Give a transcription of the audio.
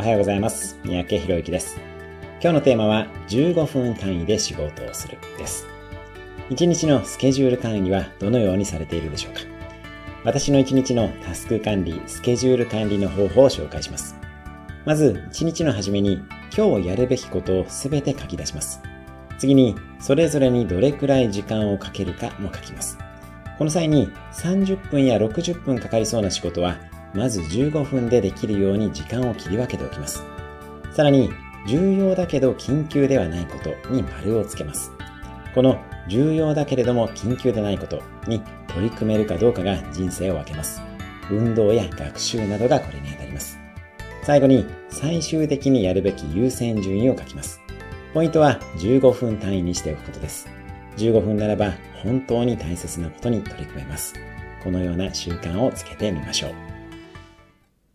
おはようございます。三宅博之です。今日のテーマは15分単位で仕事をするです。1日のスケジュール管理はどのようにされているでしょうか私の1日のタスク管理、スケジュール管理の方法を紹介します。まず、1日の初めに今日やるべきことをすべて書き出します。次に、それぞれにどれくらい時間をかけるかも書きます。この際に30分や60分かかりそうな仕事はまず15分でできるように時間を切り分けておきます。さらに、重要だけど緊急ではないことに丸をつけます。この重要だけれども緊急でないことに取り組めるかどうかが人生を分けます。運動や学習などがこれにあたります。最後に最終的にやるべき優先順位を書きます。ポイントは15分単位にしておくことです。15分ならば本当に大切なことに取り組めます。このような習慣をつけてみましょう。